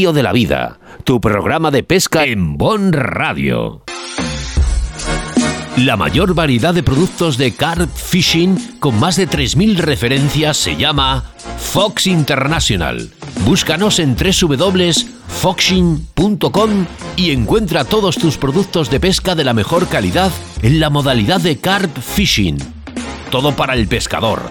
De la Vida, tu programa de pesca en Bon Radio. La mayor variedad de productos de carp fishing con más de 3.000 referencias se llama Fox International. Búscanos en www.foxing.com y encuentra todos tus productos de pesca de la mejor calidad en la modalidad de carp fishing. Todo para el pescador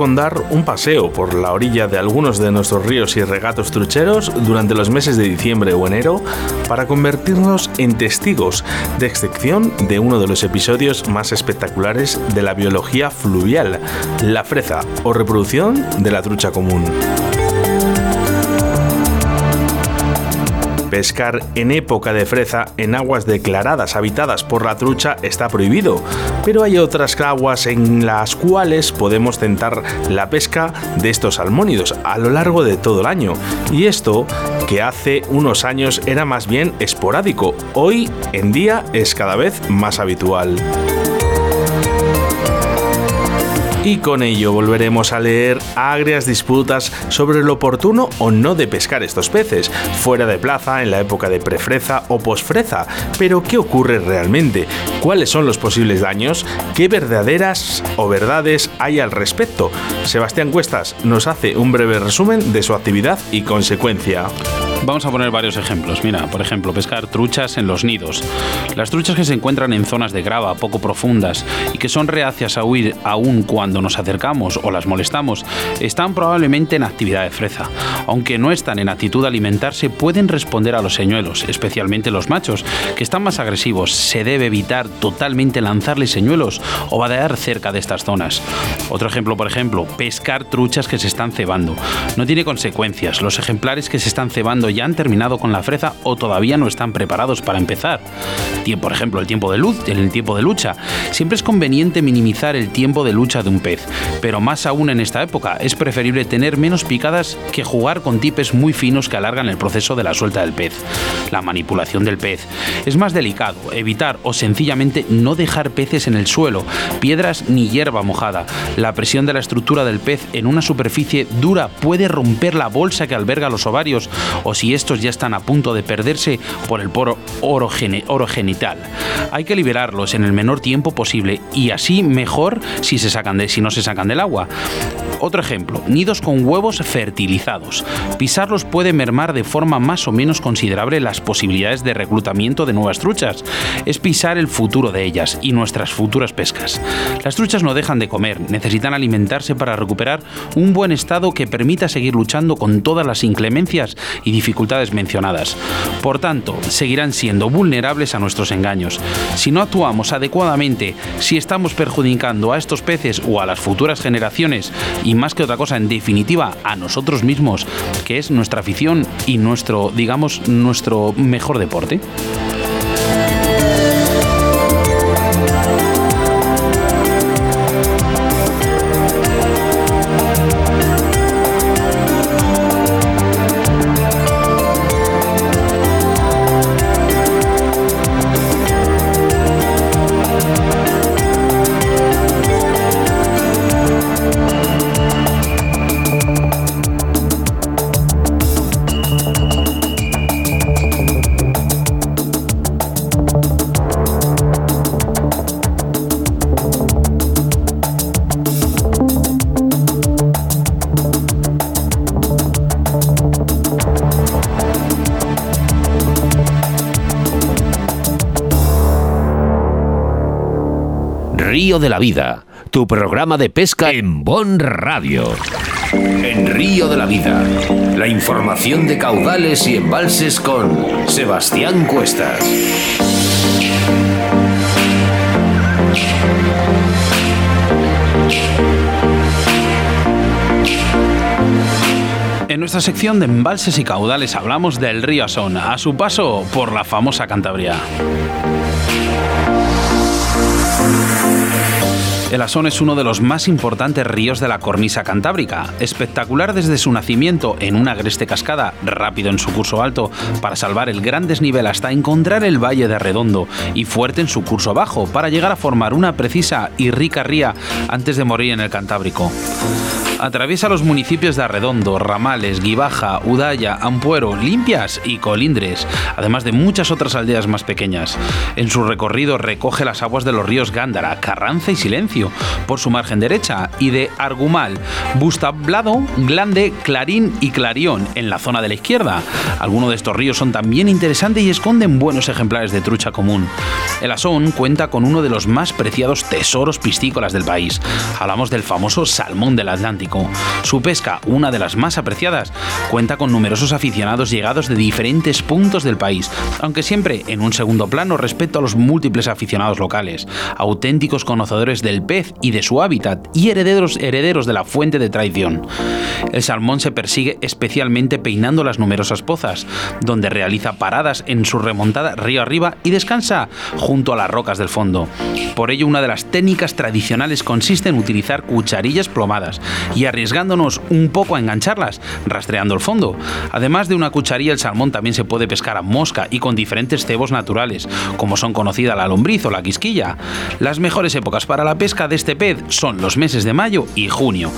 Con dar un paseo por la orilla de algunos de nuestros ríos y regatos trucheros durante los meses de diciembre o enero para convertirnos en testigos de excepción de uno de los episodios más espectaculares de la biología fluvial, la freza o reproducción de la trucha común. Pescar en época de freza en aguas declaradas habitadas por la trucha está prohibido, pero hay otras aguas en las cuales podemos tentar la pesca de estos salmónidos a lo largo de todo el año. Y esto, que hace unos años era más bien esporádico, hoy en día es cada vez más habitual. Y con ello volveremos a leer agrias disputas sobre lo oportuno o no de pescar estos peces, fuera de plaza, en la época de prefreza o posfreza. Pero, ¿qué ocurre realmente? ¿Cuáles son los posibles daños? ¿Qué verdaderas o verdades hay al respecto? Sebastián Cuestas nos hace un breve resumen de su actividad y consecuencia. Vamos a poner varios ejemplos. Mira, por ejemplo, pescar truchas en los nidos. Las truchas que se encuentran en zonas de grava poco profundas y que son reacias a huir aún cuando nos acercamos o las molestamos, están probablemente en actividad de freza. Aunque no están en actitud de alimentarse, pueden responder a los señuelos, especialmente los machos, que están más agresivos. Se debe evitar totalmente lanzarles señuelos o vadear cerca de estas zonas. Otro ejemplo, por ejemplo, pescar truchas que se están cebando. No tiene consecuencias. Los ejemplares que se están cebando ya han terminado con la freza o todavía no están preparados para empezar. Por ejemplo, el tiempo de luz, el tiempo de lucha. Siempre es conveniente minimizar el tiempo de lucha de un pez, pero más aún en esta época es preferible tener menos picadas que jugar con tipes muy finos que alargan el proceso de la suelta del pez. La manipulación del pez. Es más delicado evitar o sencillamente no dejar peces en el suelo, piedras ni hierba mojada. La presión de la estructura del pez en una superficie dura puede romper la bolsa que alberga los ovarios o si estos ya están a punto de perderse por el poro orogenital. Hay que liberarlos en el menor tiempo posible y así mejor si, se sacan si no se sacan del agua. Otro ejemplo, nidos con huevos fertilizados. Pisarlos puede mermar de forma más o menos considerable las posibilidades de reclutamiento de nuevas truchas. Es pisar el futuro de ellas y nuestras futuras pescas. Las truchas no dejan de comer, necesitan alimentarse para recuperar un buen estado que permita seguir luchando con todas las inclemencias y dificultades mencionadas. Por tanto, seguirán siendo vulnerables a nuestros engaños. Si no actuamos adecuadamente, si estamos perjudicando a estos peces o a las futuras generaciones, y más que otra cosa, en definitiva, a nosotros mismos, que es nuestra afición y nuestro, digamos, nuestro mejor deporte. De la Vida, tu programa de pesca en Bon Radio. En Río de la Vida, la información de caudales y embalses con Sebastián Cuestas. En nuestra sección de embalses y caudales hablamos del río Asón, a su paso por la famosa Cantabria. El Asón es uno de los más importantes ríos de la cornisa cantábrica, espectacular desde su nacimiento en una agreste cascada, rápido en su curso alto para salvar el gran desnivel hasta encontrar el valle de Redondo y fuerte en su curso bajo para llegar a formar una precisa y rica ría antes de morir en el Cantábrico. Atraviesa los municipios de Arredondo, Ramales, Guibaja, Udaya, Ampuero, Limpias y Colindres, además de muchas otras aldeas más pequeñas. En su recorrido recoge las aguas de los ríos Gándara, Carranza y Silencio, por su margen derecha, y de Argumal, Bustablado, Glande, Clarín y Clarión, en la zona de la izquierda. Algunos de estos ríos son también interesantes y esconden buenos ejemplares de trucha común. El Asón cuenta con uno de los más preciados tesoros piscícolas del país. Hablamos del famoso salmón del Atlántico su pesca, una de las más apreciadas, cuenta con numerosos aficionados llegados de diferentes puntos del país, aunque siempre en un segundo plano respecto a los múltiples aficionados locales, auténticos conocedores del pez y de su hábitat y herederos, herederos de la fuente de traición. El salmón se persigue especialmente peinando las numerosas pozas, donde realiza paradas en su remontada río arriba y descansa junto a las rocas del fondo. Por ello, una de las técnicas tradicionales consiste en utilizar cucharillas plomadas y arriesgándonos un poco a engancharlas, rastreando el fondo. Además de una cucharilla, el salmón también se puede pescar a mosca y con diferentes cebos naturales, como son conocida la lombriz o la quisquilla. Las mejores épocas para la pesca de este pez son los meses de mayo y junio.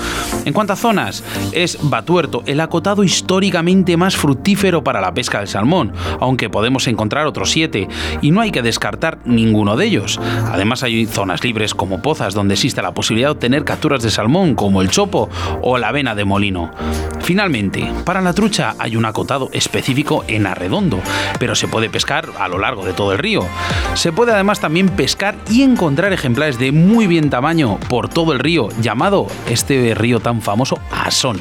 En cuanto a zonas, es Batuerto el acotado históricamente más fructífero para la pesca del salmón, aunque podemos encontrar otros siete, y no hay que descartar ninguno de ellos. Además hay zonas libres como pozas donde existe la posibilidad de obtener capturas de salmón como el chopo o la vena de molino. Finalmente, para la trucha hay un acotado específico en Arredondo, pero se puede pescar a lo largo de todo el río. Se puede además también pescar y encontrar ejemplares de muy bien tamaño por todo el río, llamado este río tan famoso Asón.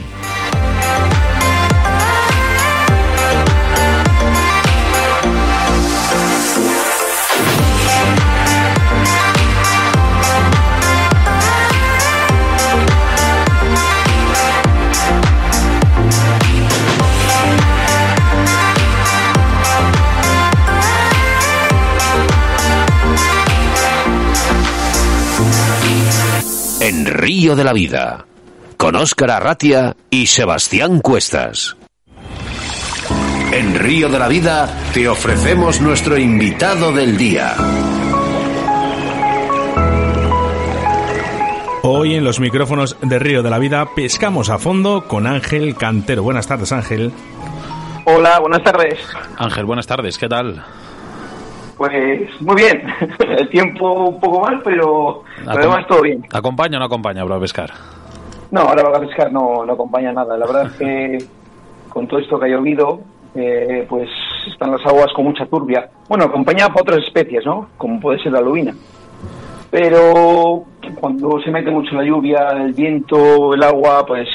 Río de la Vida, con Óscar Arratia y Sebastián Cuestas. En Río de la Vida te ofrecemos nuestro invitado del día. Hoy en los micrófonos de Río de la Vida pescamos a fondo con Ángel Cantero. Buenas tardes, Ángel. Hola, buenas tardes. Ángel, buenas tardes, ¿qué tal? Pues muy bien. El tiempo un poco mal, pero además todo bien. ¿Acompaña o no acompaña para pescar? No, ahora para pescar no, no acompaña nada. La verdad es que con todo esto que ha llovido, eh, pues están las aguas con mucha turbia. Bueno, acompaña para otras especies, ¿no? Como puede ser la lubina. Pero cuando se mete mucho la lluvia, el viento, el agua, pues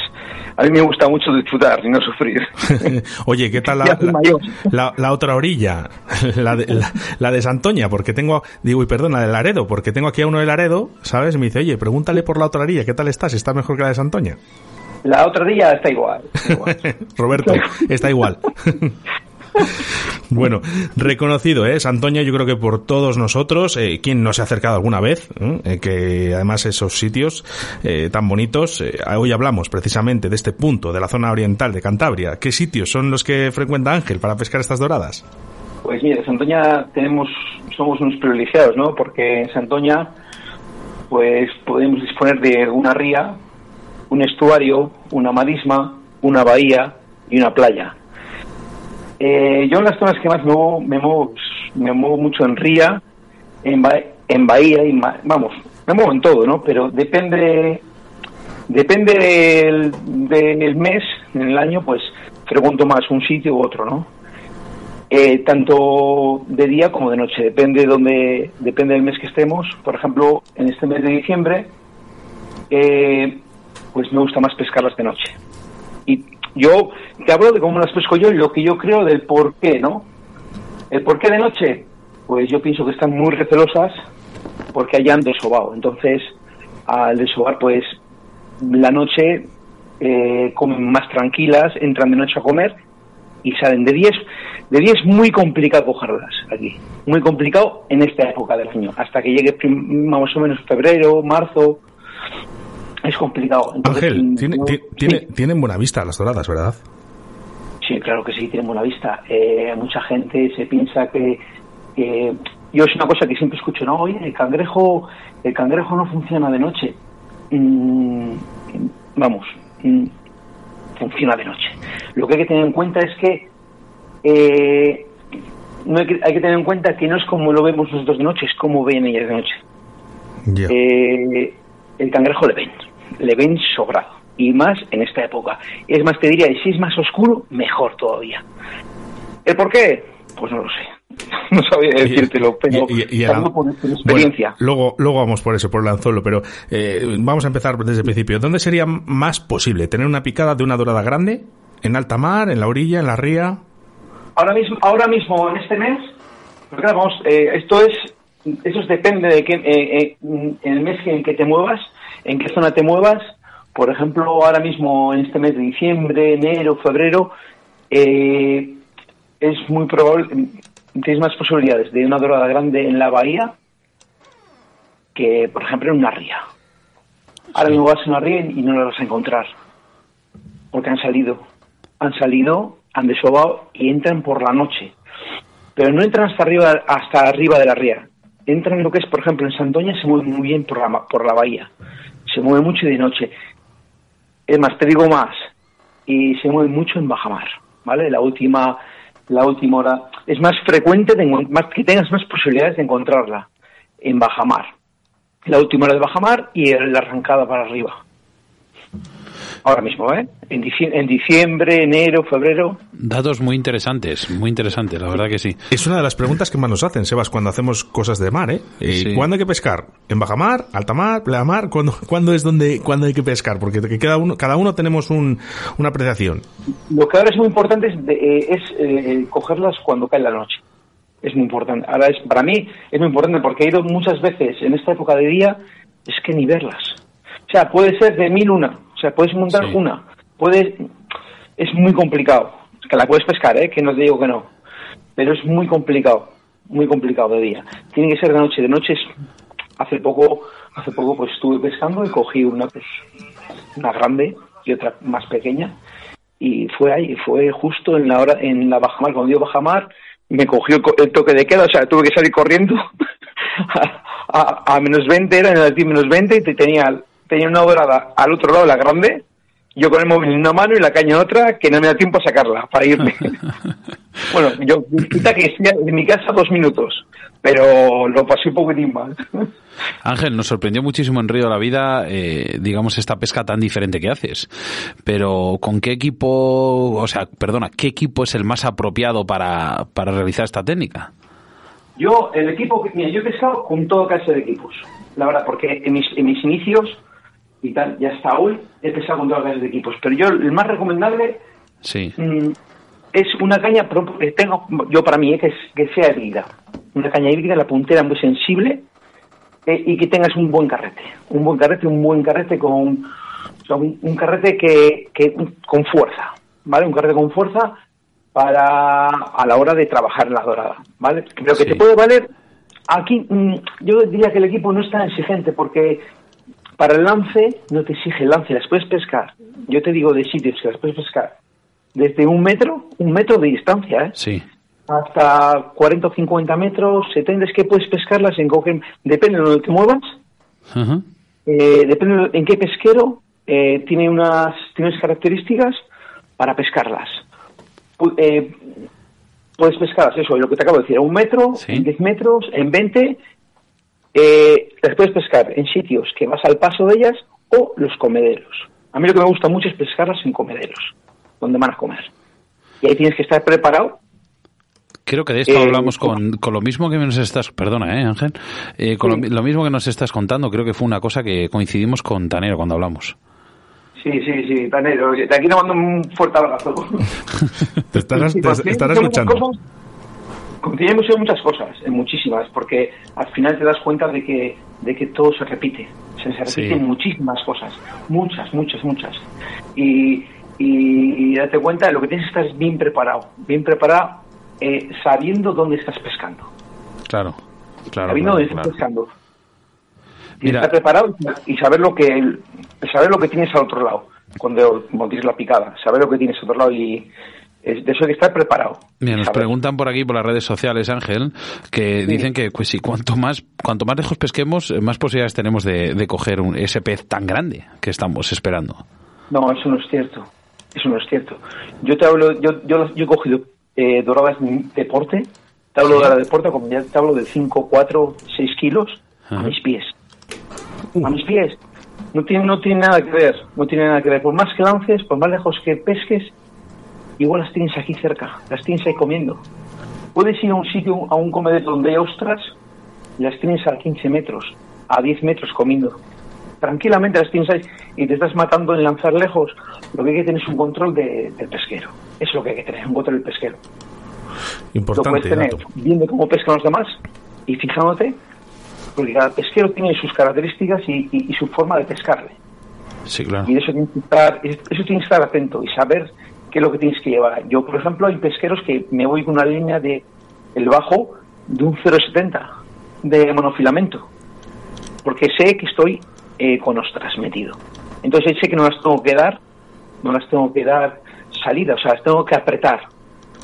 a mí me gusta mucho disfrutar y no sufrir. Oye, ¿qué tal la, la, otra orilla? La de, la, de Santoña, porque tengo, digo, y perdona, de Laredo, porque tengo aquí a uno de Laredo, ¿sabes? Me dice, oye, pregúntale por la otra orilla, ¿qué tal estás? ¿Está mejor que la de Santoña? La otra orilla está igual. Está igual. Roberto, está igual. bueno, reconocido, ¿eh? Santoña, yo creo que por todos nosotros, eh, quien no se ha acercado alguna vez, ¿eh? que además esos sitios eh, tan bonitos, eh, hoy hablamos precisamente de este punto, de la zona oriental de Cantabria. ¿Qué sitios son los que frecuenta Ángel para pescar estas doradas? Pues mira, Santoña tenemos, somos unos privilegiados, ¿no? Porque en Santoña, pues podemos disponer de una ría, un estuario, una marisma, una bahía y una playa. Eh, yo en las zonas que más me muevo, me muevo, me muevo mucho en ría, en, en bahía, y vamos, me muevo en todo, ¿no? Pero depende depende del, del, mes, en el año, pues pregunto más un sitio u otro, ¿no? Eh, tanto de día como de noche, depende de donde, depende del mes que estemos. Por ejemplo, en este mes de diciembre, eh, pues me gusta más pescarlas de noche. Y yo te hablo de cómo las pesco yo y lo que yo creo del por qué, ¿no? ¿El por qué de noche? Pues yo pienso que están muy recelosas porque hayan desobado. Entonces, al desovar, pues la noche eh, comen más tranquilas, entran de noche a comer y salen de 10. De 10 es muy complicado cogerlas aquí. Muy complicado en esta época del año. Hasta que llegue más o menos febrero, marzo, es complicado. Ángel, mm, tiene, tienen buena vista las doradas, ¿verdad? Sí, claro que sí, tienen buena vista. Eh, mucha gente se piensa que, yo es una cosa que siempre escucho, no, oye, el cangrejo, el cangrejo no funciona de noche. Mm, vamos, mm, funciona de noche. Lo que hay que tener en cuenta es que eh, no hay, que, hay que tener en cuenta que no es como lo vemos nosotros de noche, es como ven ellas de noche. Eh, el cangrejo le ven le ven sobrado. Y más en esta época. Es más, te diría, si es más oscuro, mejor todavía. ¿El por qué? Pues no lo sé. No sabía decírtelo, pero y, por experiencia. luego, luego vamos por eso, por el anzuelo, pero eh, vamos a empezar desde el principio. ¿Dónde sería más posible tener una picada de una dorada grande? ¿En alta mar, en la orilla, en la ría? Ahora mismo, ahora mismo en este mes, vamos, eh, esto es, eso depende de que eh, en el mes en que te muevas, en qué zona te muevas. Por ejemplo, ahora mismo en este mes de diciembre, enero, febrero, eh, es muy probable, tienes más posibilidades de una dorada grande en la bahía que, por ejemplo, en una ría. Ahora mismo vas a una ría y no las vas a encontrar. Porque han salido. Han salido, han desobado y entran por la noche. Pero no entran hasta arriba, hasta arriba de la ría. Entran en lo que es, por ejemplo, en Santoña se mueve muy bien por la, por la bahía. Se mueve mucho de noche. Es más, te digo más. Y se mueve mucho en bajamar. ¿Vale? La última, la última hora. Es más frecuente más, que tengas más posibilidades de encontrarla en bajamar la última hora de bajamar y la arrancada para arriba. Ahora mismo, ¿eh? En diciembre, enero, febrero. Datos muy interesantes, muy interesantes, la verdad que sí. Es una de las preguntas que más nos hacen, Sebas, cuando hacemos cosas de mar, ¿eh? eh ¿Cuándo hay que pescar? ¿En bajamar, altamar, pleamar? ¿Cuándo, ¿Cuándo es donde cuándo hay que pescar? Porque cada uno, cada uno tenemos un, una apreciación. Lo que ahora es muy importante es, eh, es eh, cogerlas cuando cae la noche es muy importante. Ahora, es, para mí es muy importante porque he ido muchas veces en esta época de día, es que ni verlas. O sea, puede ser de mil una, o sea, puedes montar una, puedes, es muy complicado. Que la puedes pescar, ¿eh? que no te digo que no, pero es muy complicado, muy complicado de día. Tiene que ser de noche. De noche es, hace poco, hace poco pues estuve pescando y cogí una, pues, una grande y otra más pequeña y fue ahí, fue justo en la hora, en la bajamar, cuando dio bajamar, me cogió el toque de queda, o sea, tuve que salir corriendo a, menos 20, era en el menos 20 y tenía, tenía una dorada al otro lado, la grande, yo con el móvil en una mano y la caña en otra, que no me da tiempo a sacarla para irme. bueno, yo quita que en mi casa dos minutos, pero lo pasé un poquitín mal. Ángel, nos sorprendió muchísimo en Río de la Vida, eh, digamos, esta pesca tan diferente que haces. Pero, ¿con qué equipo, o sea, perdona, qué equipo es el más apropiado para, para realizar esta técnica? Yo, el equipo, mira, yo he pescado con todo clase de equipos, la verdad, porque en mis, en mis inicios y tal, ya hasta hoy he pescado con todas clases de equipos. Pero yo, el más recomendable sí. Mm, es una caña que tengo, yo para mí, que, es, que sea híbrida. Una caña híbrida, la puntera muy sensible eh, y que tengas un buen carrete. Un buen carrete, un buen carrete con, un, carrete que, que, con fuerza, ¿vale? Un carrete con fuerza para a la hora de trabajar en la dorada, ¿vale? Pero que te puede valer aquí mm, yo diría que el equipo no es tan exigente porque para el lance no te exige el lance, las puedes pescar. Yo te digo de sitios que las puedes pescar desde un metro, un metro de distancia, ¿eh? Sí. Hasta 40 o 50 metros, 70, es que puedes pescarlas en cualquier... Depende de donde te muevas, eh, depende en qué pesquero, eh, tiene, unas, tiene unas características para pescarlas. Eh, puedes pescarlas, eso, lo que te acabo de decir, a un metro, en 10 metros, en 20, eh, las puedes pescar en sitios que vas al paso de ellas o los comederos. A mí lo que me gusta mucho es pescarlas en comederos, donde van a comer. Y ahí tienes que estar preparado Creo que de esto eh, hablamos con, con, lo mismo que nos estás, perdona, ¿eh, Ángel, eh, con lo, mismo que nos estás contando, creo que fue una cosa que coincidimos con Tanero cuando hablamos. Sí, sí, sí, Tanero, de aquí te mando un fuerte abrazo. te estarás, escuchando en muchas cosas, en muchísimas, porque al final te das cuenta de que, de que todo se repite. Se, repiten muchísimas cosas, muchas, muchas, muchas. Y, y, date cuenta de lo que tienes que estar bien preparado, bien preparado, eh, sabiendo dónde estás pescando. Claro, claro. Sabiendo dónde estás pescando. Y estar preparado y saber lo que saber lo que tienes al otro lado cuando, tienes la picada, saber lo que tienes al otro lado y de eso hay que estar preparado. Mira, nos preguntan por aquí por las redes sociales, Ángel, que dicen que pues sí, cuanto más cuanto más lejos pesquemos, más posibilidades tenemos de, coger un, ese pez tan grande que estamos esperando. No, eso no es cierto. Eso no es cierto. Yo te hablo, yo, yo, yo he cogido eh, doradas de deporte, te hablo de la deporte como ya te hablo de 5, 4, 6 kilos a mis pies. A mis pies. No tiene, no tiene nada que ver, no tiene nada que ver. Por más que lances, por más lejos que pesques, igual las tienes aquí cerca, las tienes ahí comiendo. Puedes ir a un sitio, a un comedor donde hay ostras, y las tienes a 15 metros, a 10 metros comiendo. Tranquilamente las tienes ahí y te estás matando en lanzar lejos. Lo que hay que tener es un control del pesquero. Eso es lo que hay que tener, un control del pesquero. Importante. Lo puedes tener viendo cómo pescan los demás y fijándote, porque cada pesquero tiene sus características y, su forma de pescarle. Sí, claro. Y eso tienes que estar, eso tienes que estar atento y saber qué es lo que tienes que llevar. Yo, por ejemplo, hay pesqueros que me voy con una línea de el bajo de un 0,70 de monofilamento, porque sé que estoy eh, con ostras metido. Entonces sé que no las tengo que dar, no las tengo que dar salida, o sea, las tengo que apretar.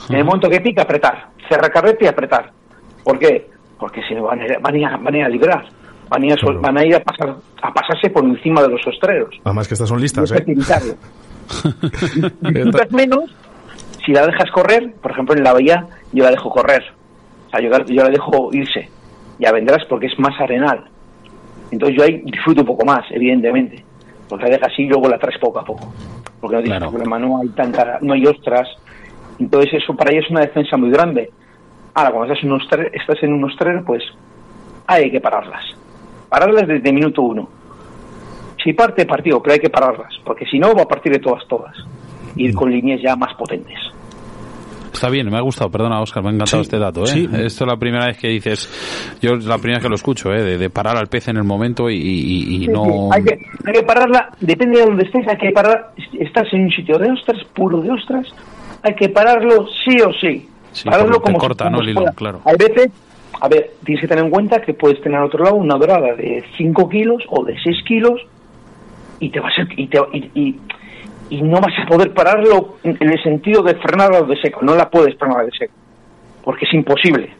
En el momento que pica, apretar. Cerra carrete y apretar. ¿Por qué? Porque si no van a, van a, ir van a ir a librar. Van a ir a, van a, ir a, pasar, a pasarse por encima de los ostreros. Además que estas son listas, ¿eh? Disfrutas menos si la dejas correr, por ejemplo en la bahía yo la dejo correr, o sea, yo, la- yo la dejo irse, ya vendrás porque es más arenal. Entonces yo ahí disfruto un poco más, evidentemente, porque la dejas así y luego la traes poco a poco, porque no tienes Claro. problema, no hay tanta, no hay ostras, entonces eso para ella es una defensa muy grande. Ahora, cuando estás en un ostrer, estás en un ostrero, pues hay que pararlas, pararlas desde minuto uno. Si parte, partido, pero hay que pararlas, porque si no va a partir de todas, todas. Ir con líneas ya más potentes. Está bien, me ha gustado, perdona Oscar, me ha encantado Sí, este dato. ¿eh? sí. Esto es la primera vez que dices, yo es la primera vez que lo escucho, ¿eh? de, de parar al pez en el momento y, y- y Sí, no... sí, Hay, que, hay que pararla, depende de donde estés, hay que parar. Estás en un sitio de ostras, puro de ostras, hay que pararlo sí o sí. Sí, pararlo como corta, como ¿no? el hilo, fuera. claro. Hay veces, a ver, tienes que tener en cuenta que puedes tener al otro lado una dorada de 5 kilos o de 6 kilos y te vas a, y, te, y, y- y no vas a poder pararlo en el sentido de frenarla de seco. No la puedes frenar de seco porque es imposible.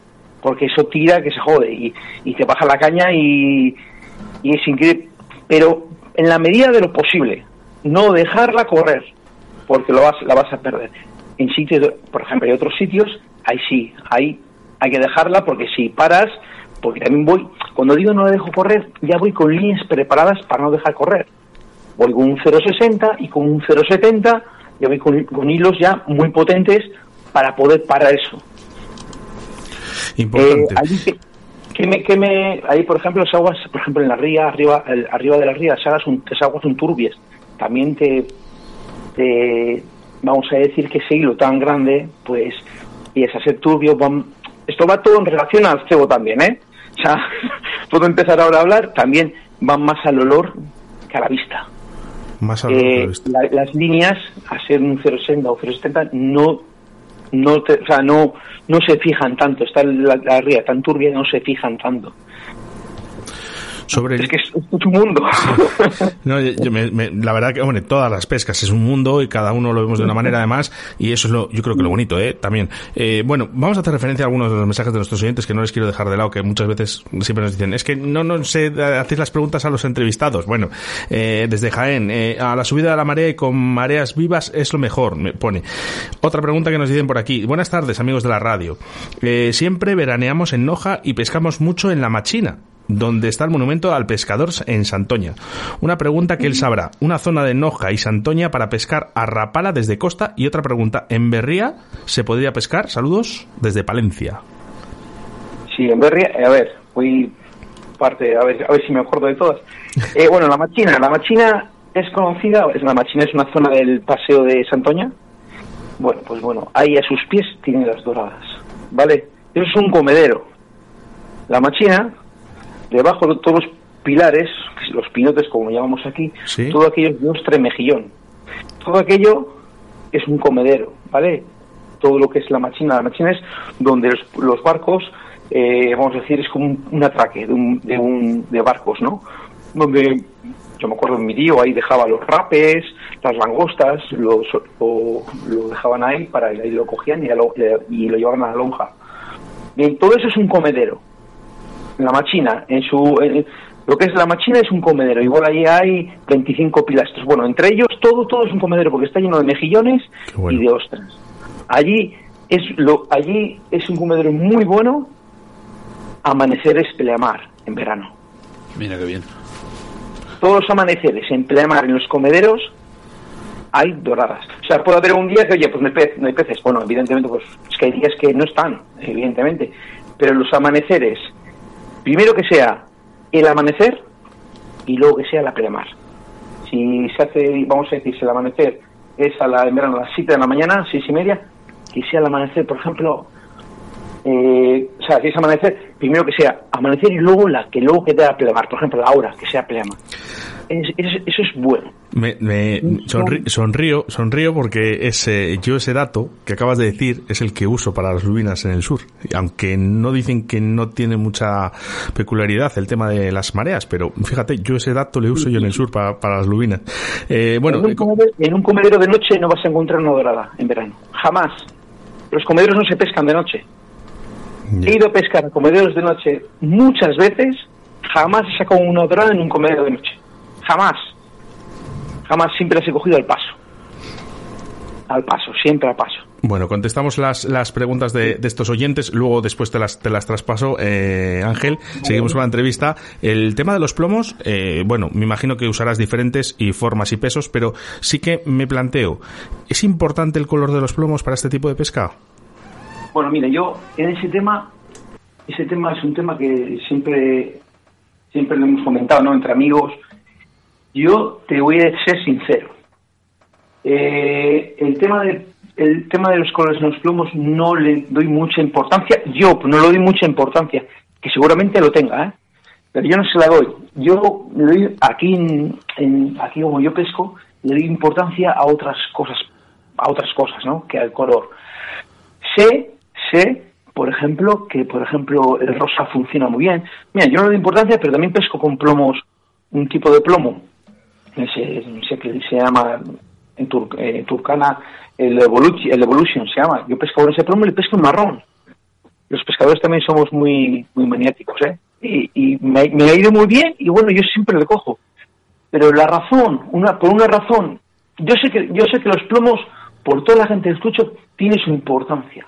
Porque eso tira que se jode y, y te baja la caña y, y es increíble. Pero en la medida de lo posible, no dejarla correr, porque lo vas, la vas a perder. En sitios, por ejemplo, hay otros sitios, ahí sí, ahí hay que dejarla porque si paras, porque también voy, cuando digo no la dejo correr, ya voy con líneas preparadas para no dejar correr. Voy con un 0,60 y con un 0,70, ya voy con, con hilos ya muy potentes para poder parar eso. Importante. Eh, allí que, que me, que me, ahí, por ejemplo, las aguas, por ejemplo, en la ría, arriba, el- arriba de la ría, esas aguas, son, esas aguas son turbias. También te, te- vamos a decir que ese hilo tan grande, pues, y es a ser turbio, van, esto va todo en relación al cebo también, ¿eh? O sea, puedo empezar ahora a hablar, también van más al olor que a la vista. Más Eh, la- las líneas, a ser un 0,60 o 0,70, no, no, te- o sea, no, no se fijan tanto. Está la, la ría tan turbia, no se fijan tanto. Sobre Es que es, es un mundo. No, yo- yo me- me- la verdad que, hombre, todas las pescas es un mundo y cada uno lo vemos de una manera además y eso es lo, yo creo que lo bonito, ¿eh? También. Eh, bueno, vamos a hacer referencia a algunos de los mensajes de nuestros oyentes que no les quiero dejar de lado, que muchas veces siempre nos dicen, es que no, no sé, hacéis las preguntas a los entrevistados. Bueno, eh, desde Jaén, eh, a la subida de la marea y con mareas vivas es lo mejor, me pone. Otra pregunta que nos dicen por aquí. Buenas tardes, amigos de la radio. Eh, siempre veraneamos en Noja y pescamos mucho en la Machina donde está el monumento al pescador en Santoña. Una pregunta que él sabrá. Una zona de Noja y Santoña para pescar a rapala desde costa. Y otra pregunta. ¿En Berría se podría pescar? Saludos desde Palencia. Sí, en Berria, a ver, voy parte, a ver, a ver si me acuerdo de todas. Eh, bueno, la Machina, la Machina es conocida, es la Machina es una zona del paseo de Santoña. Bueno, pues bueno, ahí a sus pies tiene las doradas, ¿vale? Eso es un comedero. La Machina, debajo de todos los pilares, los pinotes como llamamos aquí, Sí. todo aquello es de ostra y mejillón. Todo aquello es un comedero, ¿vale? Todo lo que es la machina. La machina es donde los, los barcos, eh, vamos a decir, es como un, un atraque de, un, de, un, de barcos, ¿no? Donde, yo me acuerdo de mi tío, ahí dejaba los rapes, las langostas, los, lo, lo dejaban ahí, para ahí lo cogían y, lo, y lo llevaban a la lonja. Bien, todo eso es un comedero. La machina, en su... en- lo que es la machina es un comedero, igual ahí hay 25 pilastros. Bueno, entre ellos todo todo es un comedero porque está lleno de mejillones bueno. y de ostras. Allí es lo allí es un comedero muy bueno. Amaneceres pleamar en verano. Mira qué bien. Todos los amaneceres en pleamar en los comederos hay doradas. O sea, puede haber un día que, oye, pues no hay, pez- no hay peces. Bueno, evidentemente, pues es que hay días que no están, evidentemente. Pero los amaneceres, primero que sea el amanecer y luego que sea la pleamar. Si se hace, vamos a decir, si el amanecer es a la, en verano a las 7 de la mañana, 6 y media, que sea el amanecer, por ejemplo, eh, o sea, si es amanecer, primero que sea amanecer y luego la que luego quede a pleamar, por ejemplo, la hora que sea pleamar. Es- es- eso es bueno. Me, sonrío, sonrío porque ese, yo ese dato que acabas de decir es el que uso para las lubinas en el sur. Aunque no dicen que no tiene mucha peculiaridad el tema de las mareas, pero fíjate, yo ese dato le uso yo en el sur para, las lubinas. Eh, bueno, en un, comedero, en un, comedero, de noche no vas a encontrar una dorada en verano. Jamás. Los comederos no se pescan de noche. He ido a pescar a comederos de noche muchas veces, jamás he sacado una dorada en un comedero de noche. Jamás jamás siempre las he cogido al paso. Al paso, siempre al paso. Bueno, contestamos las, las preguntas de, estos oyentes, luego después te las, te las traspaso, eh, Ángel. Seguimos con la entrevista. El tema de los plomos, eh, bueno, me imagino que usarás diferentes y formas y pesos, pero sí que me planteo, ¿es importante el color de los plomos para este tipo de pesca? Bueno, mira, yo en ese tema, ese tema es un tema que siempre, siempre lo hemos comentado, ¿no? Entre amigos, yo te voy a ser sincero. Eh, el tema de el tema de los colores en los plomos no le doy mucha importancia. Yo no le doy mucha importancia, que seguramente lo tenga, ¿eh? pero yo no se la doy. Yo le doy aquí, en, aquí como yo pesco, le doy importancia a otras cosas, a otras cosas, ¿no? Que al color. Sé, sé, por ejemplo, que por ejemplo el rosa funciona muy bien. Mira, yo no le doy importancia, pero también pesco con plomos, un tipo de plomo sé que se llama en, eh, Turcana el Evolution, el Evolution se llama. Yo pesco con ese plomo y le pesco en marrón. Los pescadores también somos muy muy maniáticos, ¿eh? Y, me, ha ido muy bien y bueno, yo siempre le cojo. Pero la razón, una por una razón, yo sé que yo sé que los plomos por toda la gente que escucho tiene su importancia.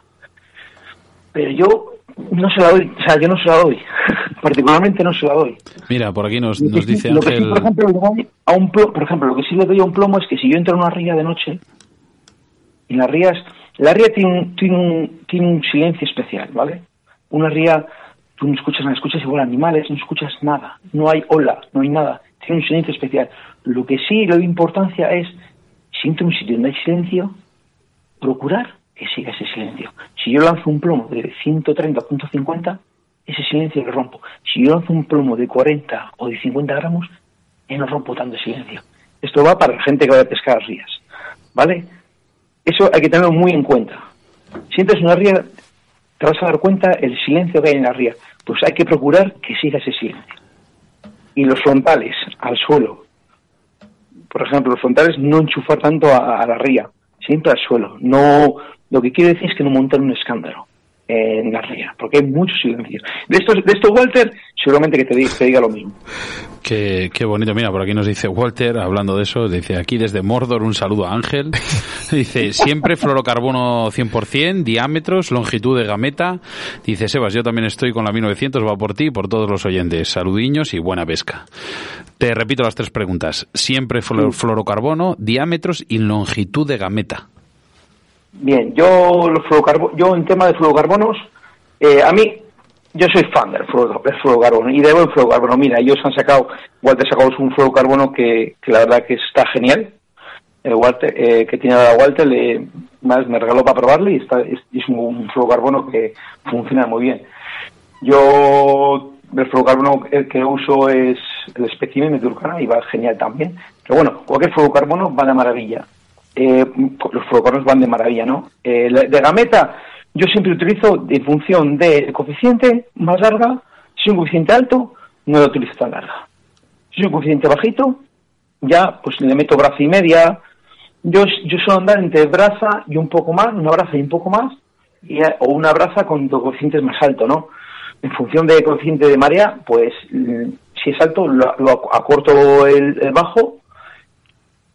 Pero yo no se la doy, o sea, yo no se la doy, particularmente no se la doy. Mira, por aquí nos, nos dice Ángel... por, ejemplo, a un por ejemplo, lo que sí le doy a un plomo es que si yo entro en una ría de noche, y las rías, la ría tiene un, tiene un, tiene un silencio especial, ¿vale? Una ría, tú no escuchas nada, escuchas igual animales, no escuchas nada, no hay ola, no hay nada, tiene un silencio especial. Lo que sí le doy importancia es, si entro en un sitio donde hay silencio, procurar que siga ese silencio. Si yo lanzo un plomo de 130 o 150, ese silencio lo rompo. Si yo lanzo un plomo de 40 o de 50 gramos, no rompo tanto silencio. Esto va para la gente que va a pescar rías, ¿vale? Eso hay que tenerlo muy en cuenta. Si entras en una ría, te vas a dar cuenta el silencio que hay en la ría. Pues hay que procurar que siga ese silencio. Y los frontales, al suelo. Por ejemplo, los frontales no enchufar tanto a, a la ría, siempre al suelo. No, lo que quiere decir es que no montan un escándalo en la ría, porque hay mucho silencio. De esto, de esto Walter, seguramente que te diga, te diga lo mismo. Qué, qué, bonito, mira, por aquí nos dice Walter, hablando de eso, dice aquí desde Mordor un saludo a Ángel, dice siempre fluorocarbono 100%, diámetros, longitud de gameta, dice Sebas, yo también estoy con la 1900, va por ti y por todos los oyentes, saludiños y buena pesca. Te repito las tres preguntas, siempre fluorocarbono, diámetros y longitud de gameta. Bien, yo los yo en tema de fluorocarbonos, eh, a mí, yo soy fan del, fluorocarbono y de buen fluorocarbono. Mira, ellos han sacado, Walter sacado un fluorocarbono que, que la verdad que está genial. El Walter, eh, que tiene ahora Walter, le, me regaló para probarlo y está, es, un, fluorocarbono que funciona muy bien. Yo, el fluorocarbono que uso es el espécimen de Turcana y va genial también. Pero bueno, cualquier fluorocarbono va de maravilla eh, los fluorocarbonos van de maravilla, ¿no? Eh, de gameta, yo siempre utilizo en función del coeficiente más larga, si un coeficiente alto, no lo utilizo tan larga. Si un coeficiente bajito, ya pues le meto braza y media. Yo, yo suelo andar entre braza y un poco más, una braza y un poco más, y, o una braza con coeficientes más alto, ¿no? En función del coeficiente de marea, pues mm, si es alto, lo, acorto el bajo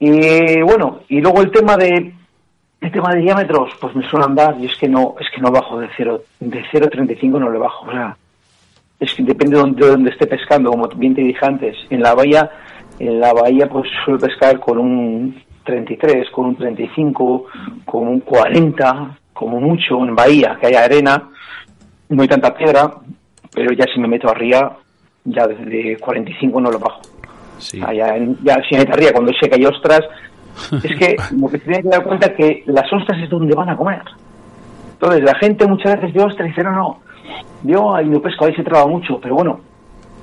y bueno, y luego el tema de el tema de diámetros, pues me suele andar y es que no es que no bajo de 0 de 0.35 no le bajo, o sea, es que depende de donde, esté pescando, como bien te dije antes, en la bahía en la bahía pues suelo pescar con un 33, con un 35, con un 40, como mucho en bahía, que haya arena, no hay tanta piedra, pero ya si me meto arriba, ya desde 45 no lo bajo. Sí. Allá en, ya en cuando se hay ostras, es que lo que se tiene que dar cuenta es que las ostras es donde van a comer. Entonces, la gente muchas veces de ostras dice, no, no, yo ahí no pesco, ahí se traba mucho, pero bueno,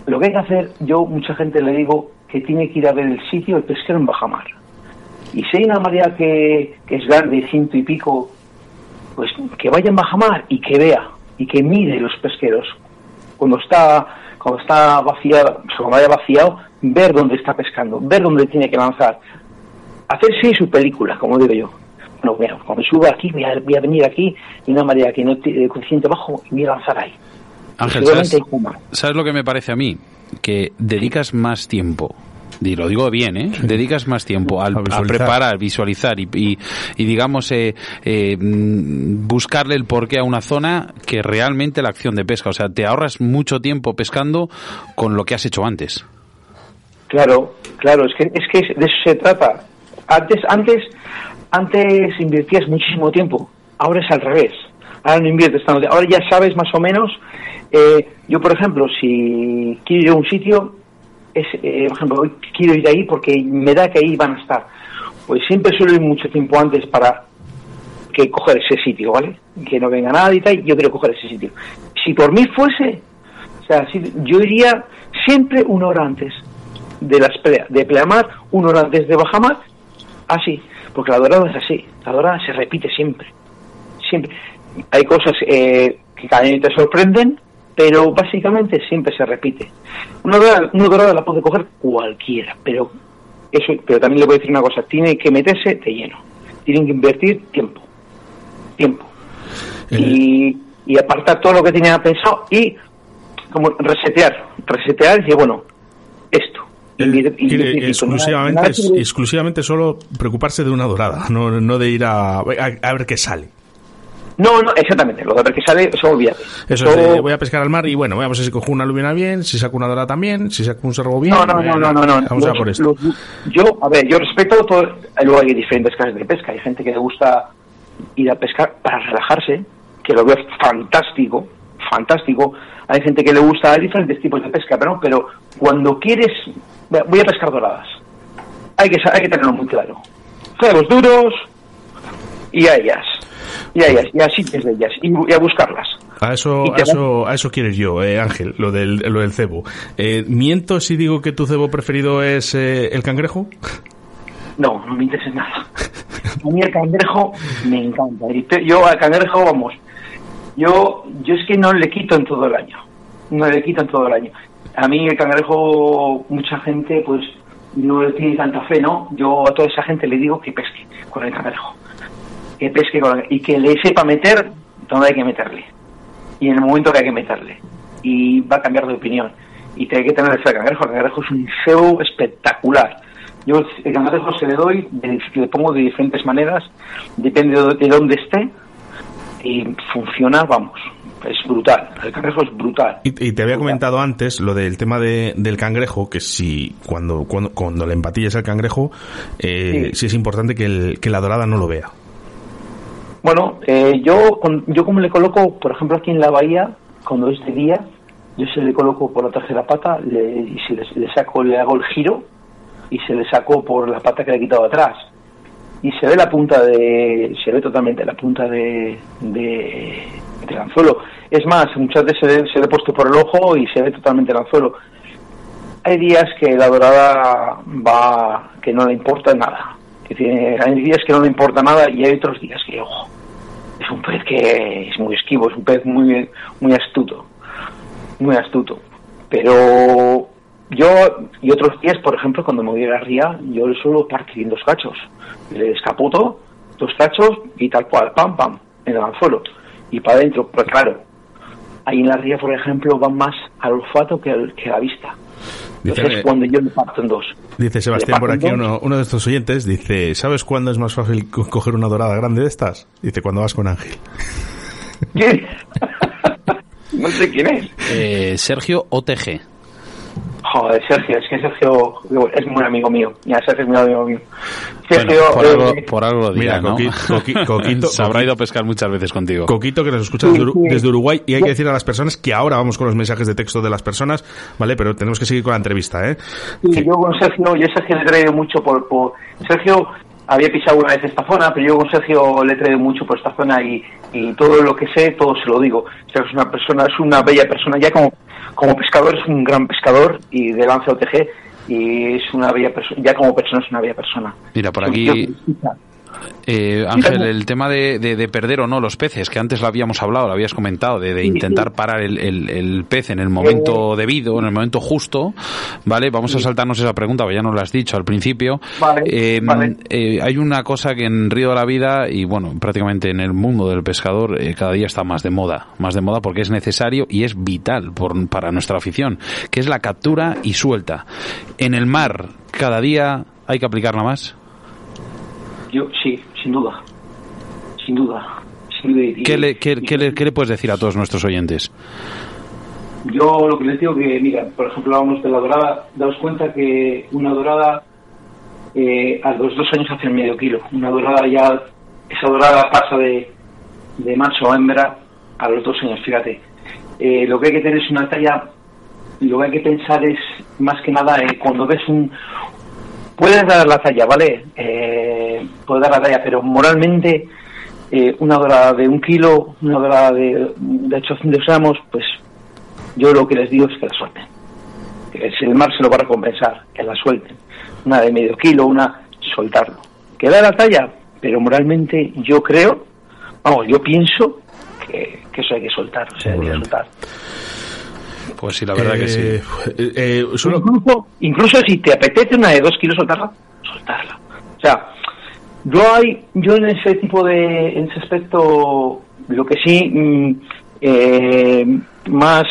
lo que hay que hacer, yo mucha gente le digo, que tiene que ir a ver el sitio el pesquero en bajamar. Y si hay una marea que, que es grande, ciento y pico, pues que vaya en bajamar y que vea y que mire los pesqueros. Cuando está, cuando está vaciado, cuando haya vaciado, ver dónde está pescando, ver dónde tiene que lanzar. Hacerse su película, como digo yo. Bueno, mira, cuando suba aquí, voy a, voy a venir aquí y una marea que no tiene coeficiente bajo y voy a lanzar ahí. Ángel, ¿sabes. ¿sabes lo que me parece a mí? Que dedicas más tiempo. Y lo digo bien, ¿eh? Dedicas más tiempo al- A preparar, visualizar y, y- y, digamos, eh, eh, mm, buscarle el porqué a una zona que realmente la acción de pesca. O sea, te ahorras mucho tiempo pescando con lo que has hecho antes. Claro, claro, es que, es que de eso se trata. Antes, antes, antes invertías muchísimo tiempo, ahora es al revés. Ahora no inviertes tanto. Ahora ya sabes más o menos. eh, yo, por ejemplo, si quiero ir a un sitio, es, eh, por ejemplo, hoy quiero ir ahí porque me da que ahí van a estar. Pues siempre suelo ir mucho tiempo antes para que coger ese sitio, ¿vale? Que no venga nadie y tal, yo quiero coger ese sitio. Si por mí fuese, o sea, si, yo iría siempre una hora antes de las de pleamar, una hora antes de bajamar, así, porque la dorada es así, la dorada se repite siempre, siempre. Hay cosas eh, que cada año te sorprenden, pero básicamente siempre se repite. Una dorada, una dorada la puede coger cualquiera, pero eso, pero también le voy a decir una cosa, tiene que meterse de lleno, tienen que invertir tiempo, tiempo y, y apartar todo lo que tenía pensado y como resetear, resetear y decir, bueno, esto. Quiere exclusivamente, Nada- nada exclusivamente solo preocuparse de una dorada, no, no de ir a, a, a ver qué sale. No, no, exactamente, lo de ver que sale, eso olvídate. Eso es, de, voy a pescar al mar y bueno, vamos a ver si cojo una lubina bien, si saco una dorada también, si saco un cerro bien. No, no, no, no, no, no. Vamos a Los- por esto. los- yo, a ver, yo respeto todo. Luego hay diferentes clases de pesca. Hay gente que le gusta ir a pescar para relajarse, que lo veo fantástico, fantástico. Hay gente que le gusta diferentes tipos de pesca, pero, pero cuando quieres, voy a pescar doradas. Hay que, hay que tenerlo muy claro. Cebos duros y a ellas. Y a ellas, y a sitios de ellas, y, y a buscarlas. A eso, a eso, a eso quieres yo, eh, Ángel, lo del, lo del cebo. Eh, ¿Miento si digo que tu cebo preferido es eh, el cangrejo? No, no me interesa nada. A mí el cangrejo me encanta. Yo al cangrejo, vamos, yo, yo es que no le quito en todo el año. No le quito en todo el año. A mí el cangrejo, mucha gente, pues, no le tiene tanta fe, ¿no? Yo a toda esa gente le digo que pesque con el cangrejo. Que pesque con el- y que le sepa meter donde hay que meterle. Y en el momento que hay que meterle. Y va a cambiar de opinión. Y te hay que tener ese cangrejo. El cangrejo es un cebo espectacular. Yo el cangrejo se le doy, le pongo de diferentes maneras, depende de, de dónde esté, y funciona, vamos, es brutal. El cangrejo es brutal. Y, y te había comentado antes lo del tema de, del cangrejo, que si cuando, cuando, cuando le empatilles al cangrejo, eh, Sí. sí. es importante que, el- que la dorada no lo vea. Bueno, eh, yo, yo como le coloco, por ejemplo, aquí en la bahía, cuando es de día, yo se le coloco por la tercera pata le, y se le, saco, le hago el giro y se le saco por la pata que le he quitado atrás. Y se ve la punta de, se ve totalmente la punta de, de, del anzuelo. Es más, muchas veces se, le- se le puesto por el ojo y se ve totalmente el anzuelo. Hay días que la dorada va, que no le importa nada. Que tiene- hay días que no le importa nada y hay otros días que, ojo, es un pez que es muy esquivo, es un pez muy, muy astuto, muy astuto. Pero yo, y otros días, por ejemplo, cuando me voy a la ría, yo le suelo partir en dos cachos. Le descapoto dos cachos y tal cual, pam, pam, en el anzuelo. Y para adentro, pues claro, ahí en la ría, por ejemplo, van más al olfato que, que a la vista. Dice, Entonces, cuando yo le parto en dos. Dice Sebastián por aquí, uno, uno de estos oyentes, dice, ¿sabes cuándo es más fácil co- coger una dorada grande de estas? Dice, cuando vas con Ángel. ¿Quién? no sé quién es. Eh, Sergio OTG. Joder, Sergio, es que Sergio es muy amigo mío. Ya, Sergio es muy amigo mío. Bueno, Sergio, por, eh, algo, por algo dirá, Mira, ¿no? Coqui- Coqui- Coquito- Se habrá ido a pescar muchas veces contigo. Coquito que nos escucha desde, Uru- desde Uruguay y hay que decir a las personas que ahora vamos con los mensajes de texto de las personas, ¿vale? Pero tenemos que seguir con la entrevista, ¿eh? Sí, yo con Sergio, yo Sergio le he traído mucho por, por... Sergio había pisado una vez esta zona, pero yo con Sergio le he traído mucho por esta zona y, y todo lo que sé, todo se lo digo. Sergio es una persona, es una bella persona, ya como, como pescador es un gran pescador y de Lance OTG y es una bella persona, ya como persona es una bella persona. Mira, por aquí... Eh, Ángel, el tema de, perder o no los peces, que antes lo habíamos hablado, lo habías comentado, de, intentar parar el, pez en el momento eh, debido, en el momento justo, ¿vale? Vamos a saltarnos esa pregunta, porque ya nos lo has dicho al principio. Eh, hay una cosa que en Río de la Vida, y bueno, prácticamente en el mundo del pescador, cada día está más de moda, más de moda porque es necesario y es vital por, para nuestra afición, que es la captura y suelta. En el mar, cada día hay que aplicarla más. Yo sí, sin duda. Sin duda. ¿Qué, le, qué, le, puedes decir a todos nuestros oyentes? Yo lo que les digo que, mira, por ejemplo, hablamos de la dorada, daos cuenta que una dorada eh, a los dos años hace medio kilo. Una dorada ya, esa dorada pasa de, de macho a hembra a los dos años, fíjate. Eh, lo que hay que tener es una talla, lo que hay que pensar es más que nada eh, cuando ves un, puedes dar la talla, ¿vale? Eh, puedes dar la talla, pero moralmente eh, una dorada de un kilo, una dorada de, de 800 gramos, pues yo lo que les digo es que la suelten. Que el mar se lo va a recompensar, que la suelten. Una de medio kilo, una, soltarlo. Que da la talla, pero moralmente yo creo, vamos, yo pienso que, eso hay que soltar, o sea, hay que soltar. Pues sí, la verdad que sí. Eh, eh, incluso, si te apetece una de dos kilos soltarla, soltarla. O sea, yo hay, yo en ese tipo de, en ese aspecto, lo que sí mm, eh, más,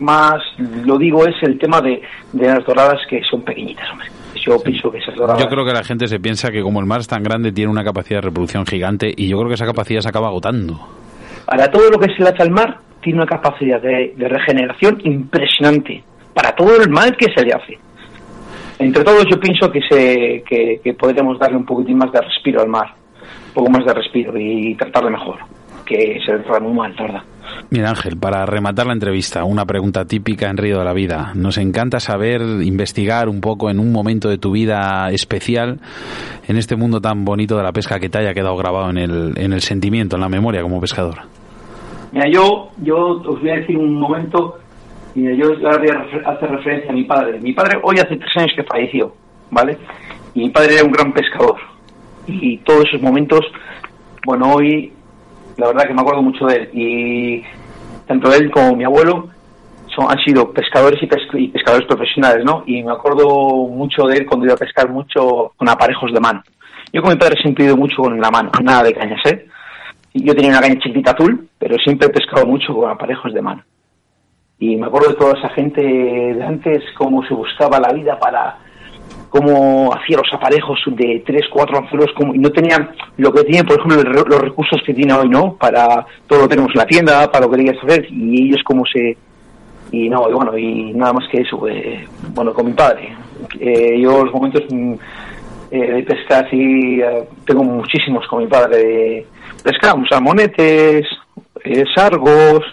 más lo digo es el tema de, de las doradas que son pequeñitas, hombre. Yo pienso que esas doradas... Yo creo que la gente se piensa que como el mar es tan grande tiene una capacidad de reproducción gigante y yo creo que esa capacidad se acaba agotando. Para todo lo que se le hace al mar, tiene una capacidad de, regeneración impresionante para todo el mal que se le hace. Entre todos yo pienso que, se, que, podemos darle un poquitín más de respiro al mar, un poco más de respiro y tratarle mejor, que se le trata muy mal, verdad. Mira Ángel, para rematar la entrevista, una pregunta típica en Río de la Vida. Nos encanta saber, investigar un poco en un momento de tu vida especial, en este mundo tan bonito de la pesca que te haya quedado grabado en el, en el sentimiento, en la memoria como pescador. Mira, yo, yo os voy a decir un momento, mira, yo hacer referencia a mi padre. Mi padre hoy hace tres años que falleció, ¿vale? Y mi padre era un gran pescador. Y todos esos momentos, bueno, hoy la verdad que me acuerdo mucho de él. Y tanto él como mi abuelo son, han sido pescadores y, pescadores profesionales, ¿no? Y me acuerdo mucho de él cuando iba a pescar mucho con aparejos de mano. Yo con mi padre siempre he ido mucho con la mano, nada de cañas, ¿eh? Yo tenía una caña chiquita azul, pero siempre he pescado mucho con aparejos de mano. Y me acuerdo de toda esa gente de antes, cómo se buscaba la vida para cómo hacía los aparejos de tres, cuatro anzuelos, como, y no tenían lo que tienen, por ejemplo, los recursos que tiene hoy, ¿no? Para todo lo tenemos en la tienda, para lo que querías hacer, y ellos como se... Y no, y bueno, y nada más que eso, eh, bueno, con mi padre. Eh, yo los momentos mm, de pesca así, tengo muchísimos con mi padre, de, pescamos salmonetes, eh, sargos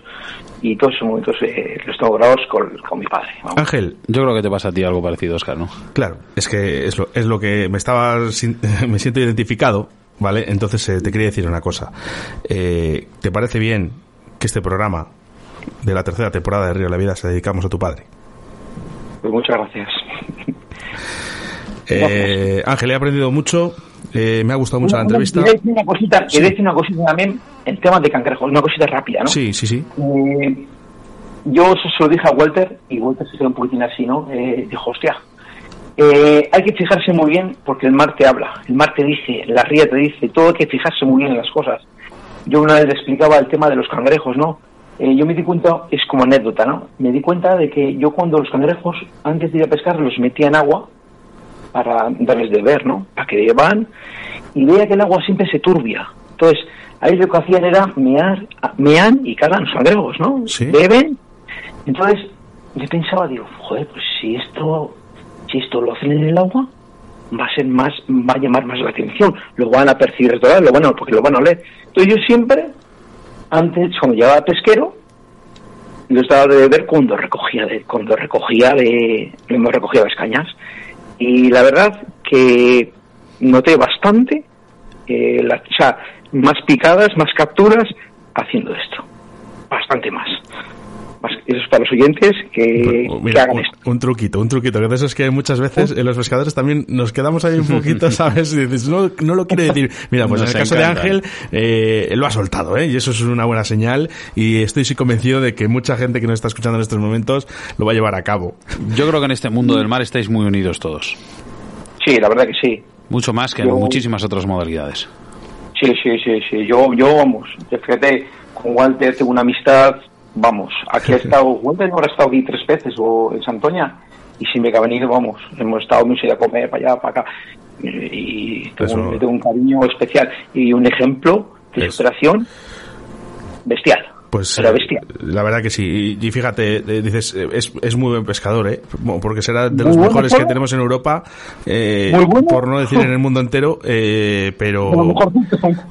y todos esos momentos eh, los tengo grabados con, mi padre. Ángel, yo creo que te pasa a ti algo parecido, Oscar, ¿no? Claro, es que es lo, es lo que me estaba me siento identificado, ¿vale? Entonces eh, te quería decir una cosa. ¿Te parece bien que este programa de la tercera temporada de Río de la Vida se dedicamos a tu padre? Pues muchas gracias. Ángel, he aprendido mucho. Eh, me ha gustado mucho la entrevista. Quería decir una cosita, decir una cosita también, el tema de cangrejos, una cosita rápida, ¿no? Sí, sí, sí. Eh, yo eso se lo dije a Walter, y Walter se quedó un poquitín así, ¿no? Eh, dijo, hostia, eh, hay que fijarse muy bien porque el mar te habla, el mar te dice, la ría te dice, todo hay que fijarse muy bien en las cosas. Yo una vez le explicaba el tema de los cangrejos, ¿no? yo me di cuenta, es como anécdota, ¿no? Me di cuenta de que yo cuando los cangrejos, antes de ir a pescar, los metía en agua, para darles de ver, ¿no? Para que llevan y veía que el agua siempre se turbia. Entonces, ahí lo que hacían era mear, mean y cagan los cangrejos, ¿no? Beben. Entonces, yo pensaba, digo, joder, pues si esto, si esto lo hacen en el agua, va a ser más, va a llamar más la atención, lo van a percibir todo, lo bueno, porque lo van a oler. Entonces yo siempre, antes, cuando llegaba pesquero, lo estaba de beber cuando recogía de, cuando recogía de, hemos recogido las cañas. Y la verdad que noté bastante, eh, la, más picadas, más capturas haciendo esto. Bastante más. Eso es para los oyentes que, Pues, hagan un, esto. un truquito, un truquito, que eso es que muchas veces en los pescadores también nos quedamos ahí un poquito, ¿sabes? Y dices, no, no lo quiere decir. Mira, pues Nos en el caso encanta. de Ángel, eh, lo ha soltado, ¿eh? Y eso es una buena señal y estoy sí convencido de que mucha gente que nos está escuchando en estos momentos lo va a llevar a cabo. Yo creo que en este mundo del mar estáis muy unidos todos. Sí, la verdad que sí. Mucho más que en muchísimas otras modalidades. Sí, sí, sí, sí. Yo, yo vamos, fíjate, con Walter tengo una amistad, vamos, aquí ha estado, Walter ahora ha estado aquí tres veces, o en Santoña, y siempre que ha venido, vamos, hemos estado, ido a comer para allá, para acá, y tengo, un, tengo un cariño especial. Y un ejemplo de superación bestial. Pues Pero eh, bestia. la verdad que sí. Y, y fíjate, eh, dices, eh, es, es muy buen pescador, ¿eh? Porque será de Muy los bueno, mejores que tenemos en Europa, eh, Muy bueno. por no decir en el mundo entero, eh, pero...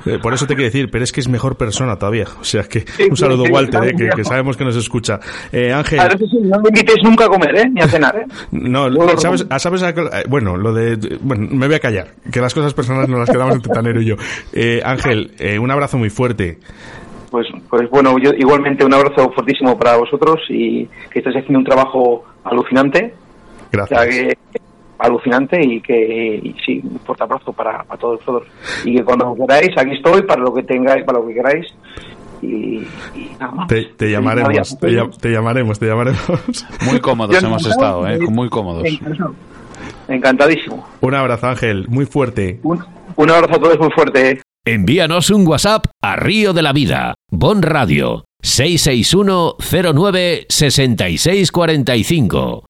Eh, por eso te quiero decir, pero es que es mejor persona todavía. O sea que un saludo, Walter, eh, que, que sabemos que nos escucha. Eh, Ángel, A sí, no me invitéis nunca a comer, ¿eh? Ni a cenar, ¿eh? no, ¿sabes? ¿sabes a- eh, bueno, lo de, bueno, me voy a callar, que las cosas personales nos las quedamos entre Tanero y yo. Eh, Ángel, eh, un abrazo muy fuerte. Pues, pues bueno, yo igualmente un abrazo fortísimo para vosotros y que estáis haciendo un trabajo alucinante, o Gracias. sea, que, alucinante y que y sí, un fuerte abrazo para, para todos vosotros. Y que cuando queráis, aquí estoy para lo que tengáis, para lo que queráis. Y, y nada más. Te, te llamaremos, te, llam- te llamaremos, te llamaremos. Muy cómodos hemos estado, ¿eh? eh, Muy cómodos. Encantadísimo. Un abrazo, Ángel, muy fuerte. Un, un abrazo a todos muy fuerte. Envíanos un WhatsApp a Río de la Vida, Bon Radio, 661 09 6645.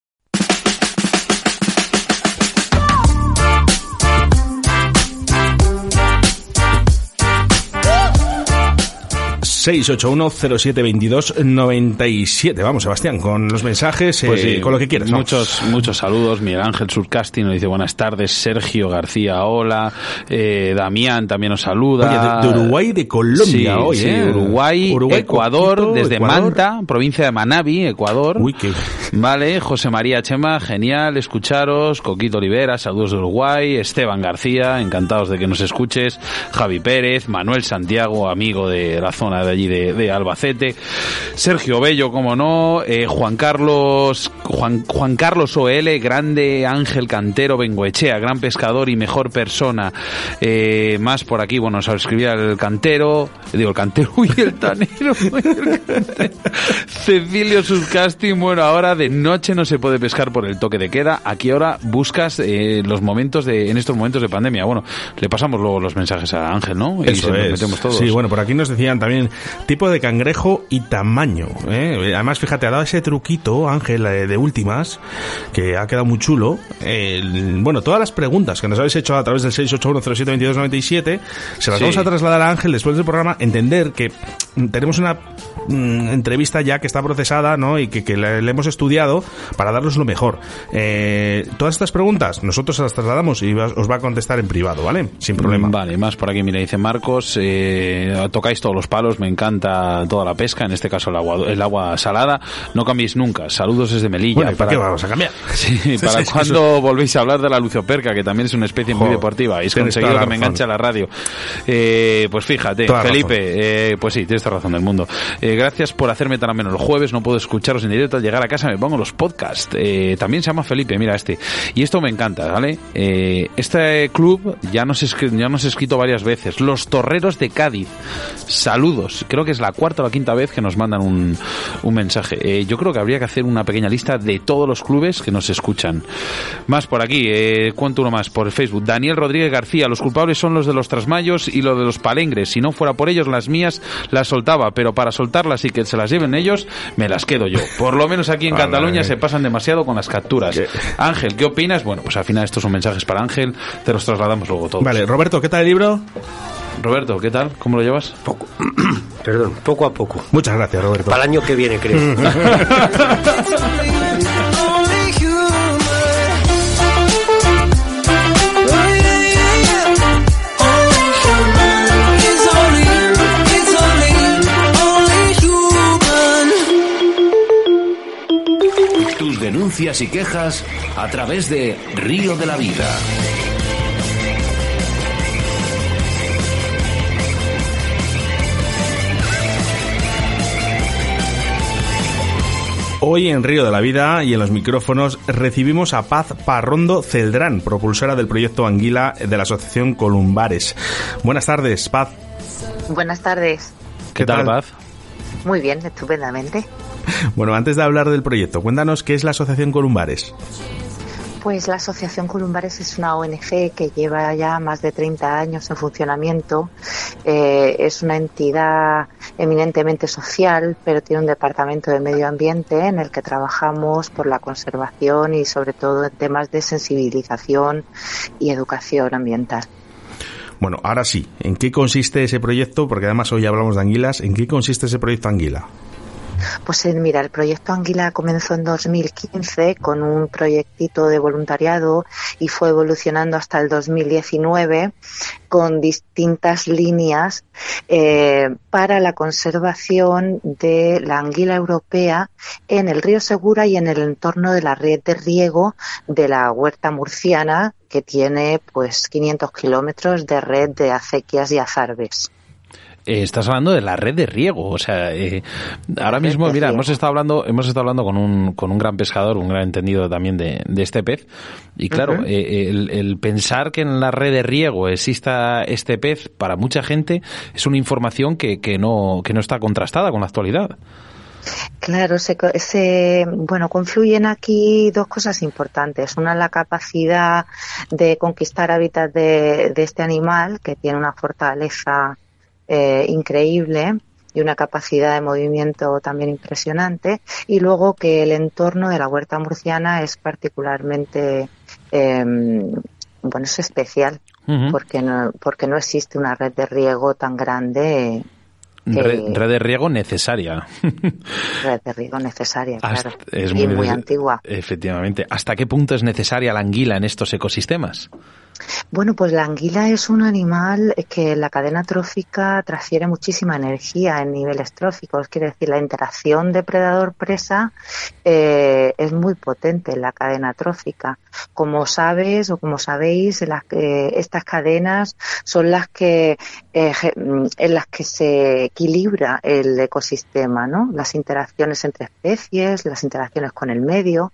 Siete Vamos, Sebastián, con los mensajes, Pues eh, sí, con lo que quieras. vamos. Muchos, muchos saludos. Miguel Ángel Surcasti nos dice buenas tardes. Sergio García, hola. Eh, Damián también nos saluda. Oye, de, de Uruguay de Colombia Sí, hoy, sí, ¿eh? Uruguay, Ecuador, Coquito, desde Ecuador. Manta, provincia de Manabi, Ecuador. Uy, qué... Vale, José María Chema, genial escucharos. Coquito Olivera, saludos de Uruguay. Esteban García, encantados de que nos escuches. Javi Pérez, Manuel Santiago, amigo de la zona de allí de, de Albacete. Sergio Bello, como no. Eh, Juan Carlos, Juan, Juan Carlos OL, grande Ángel Cantero Bengoechea, gran pescador y mejor persona. Eh, más por aquí, bueno, nos escribía el cantero, digo el cantero, uy, el tanero, uy, el cantero. Cecilio Suscasti, bueno, ahora de noche no se puede pescar por el toque de queda. ¿A qué hora buscas eh, los momentos de, en estos momentos de pandemia? Bueno, le pasamos luego los mensajes a Ángel, ¿no? Y Eso se nos es. metemos todos. Sí, bueno, por aquí nos decían también tipo de cangrejo y tamaño. ¿eh? Además, fíjate, ha dado ese truquito, Ángel, eh, de últimas, que ha quedado muy chulo. El- bueno, todas las preguntas que nos habéis hecho a través del 681072297, se las Sí. vamos a trasladar a Ángel después del programa. Entender que tenemos una mm, entrevista ya que está procesada, ¿no? Y que, que le, le hemos estudiado para darnos lo mejor. Eh, todas estas preguntas nosotros se las trasladamos y os va a contestar en privado, ¿vale? Sin problema. Vale, más por aquí, mira, dice Marcos, eh, tocáis todos los palos, me encanta toda la pesca, en este caso el agua, el agua salada, no cambiéis nunca, saludos desde Melilla. Bueno, ¿y para qué vamos a cambiar? Sí, ¿para Sí, sí, cuándo volvéis a hablar de la lucioperca, que también es una especie muy deportiva? Habéis conseguido que me enganche a la radio. Eh, pues fíjate, Toda Felipe, eh, pues sí, tienes toda razón del mundo. Eh, gracias por hacerme tan ameno los jueves, no puedo escucharos en directo, al llegar a casa me pongo los podcasts. Eh, también se llama Felipe, mira este. Y esto me encanta, ¿vale? Eh, este club ya nos, ya nos he escrito varias veces, Los Torreros de Cádiz. Saludos, creo que es la cuarta o la quinta vez que nos mandan un, un mensaje. Eh, yo creo que habría que hacer una pequeña lista de todos los clubes que nos escuchan. Más por aquí, eh, cuento uno más por Facebook. Daniel Rodríguez García, los culpables son los de los trasmayos y los de los palengres. Si no fuera por ellos, las mías las soltaba, pero para soltarlas y que se las lleven ellos, me las quedo yo. Por lo menos aquí en Vale. Cataluña se pasan demasiado con las capturas. ¿Qué? Ángel, ¿qué opinas? Bueno, pues al final estos son mensajes para Ángel, te los trasladamos luego todos. Vale, Roberto, ¿qué tal el libro? Roberto, ¿qué tal? ¿Cómo lo llevas? Poco. Perdón, poco a poco. Muchas gracias, Roberto. Para el año que viene, creo. Tus denuncias y quejas a través de Río de la Vida. Hoy en Río de la Vida y en los micrófonos recibimos a Paz Parrondo Celdrán, propulsora del proyecto Anguila de la Asociación Columbares. Buenas tardes, Paz. Buenas tardes. ¿Qué, tal, Paz? Muy bien, estupendamente. Bueno, antes de hablar del proyecto, cuéntanos qué es la Asociación Columbares. Pues la Asociación Columbares es una ONG que lleva ya más de 30 años en funcionamiento. Eh, es una entidad eminentemente social, pero tiene un departamento de medio ambiente en el que trabajamos por la conservación y sobre todo en temas de sensibilización y educación ambiental. Bueno, ahora sí, ¿en qué consiste ese proyecto? Porque además hoy hablamos de anguilas. ¿En qué consiste ese proyecto Anguila? Pues eh, mira, el proyecto Anguila comenzó en 2015 con un proyectito de voluntariado y fue evolucionando hasta el 2019 con distintas líneas eh, para la conservación de la anguila europea en el río Segura y en el entorno de la red de riego de la huerta murciana que tiene pues 500 kilómetros de red de acequias y azarbes. Eh, estás hablando de la red de riego. O sea, eh, ahora mismo, mira, hemos estado hablando, hemos estado hablando con un, con un gran pescador, un gran entendido también de, este pez. Y claro, eh, el, pensar que en la red de riego exista este pez, para mucha gente, es una información que, que, no, que no está contrastada con la actualidad. Claro, se, bueno, confluyen aquí dos cosas importantes. Una, la capacidad de conquistar hábitats de, de este animal, que tiene una fortaleza eh, increíble y una capacidad de movimiento también impresionante y luego que el entorno de la huerta murciana es particularmente em, bueno es especial porque no porque no existe una red de riego tan grande Red, de riego necesaria. red de riego necesaria, claro. Es muy, y muy antigua. Efectivamente. ¿Hasta qué punto es necesaria la anguila en estos ecosistemas? Bueno, pues la anguila es un animal que en la cadena trófica transfiere muchísima energía en niveles tróficos. Quiere decir, la interacción depredador-presa eh, es muy potente en la cadena trófica. Como sabes o como sabéis, estas cadenas son las que eh, en las que se equilibra el ecosistema, ¿no? Las interacciones entre especies, las interacciones con el medio.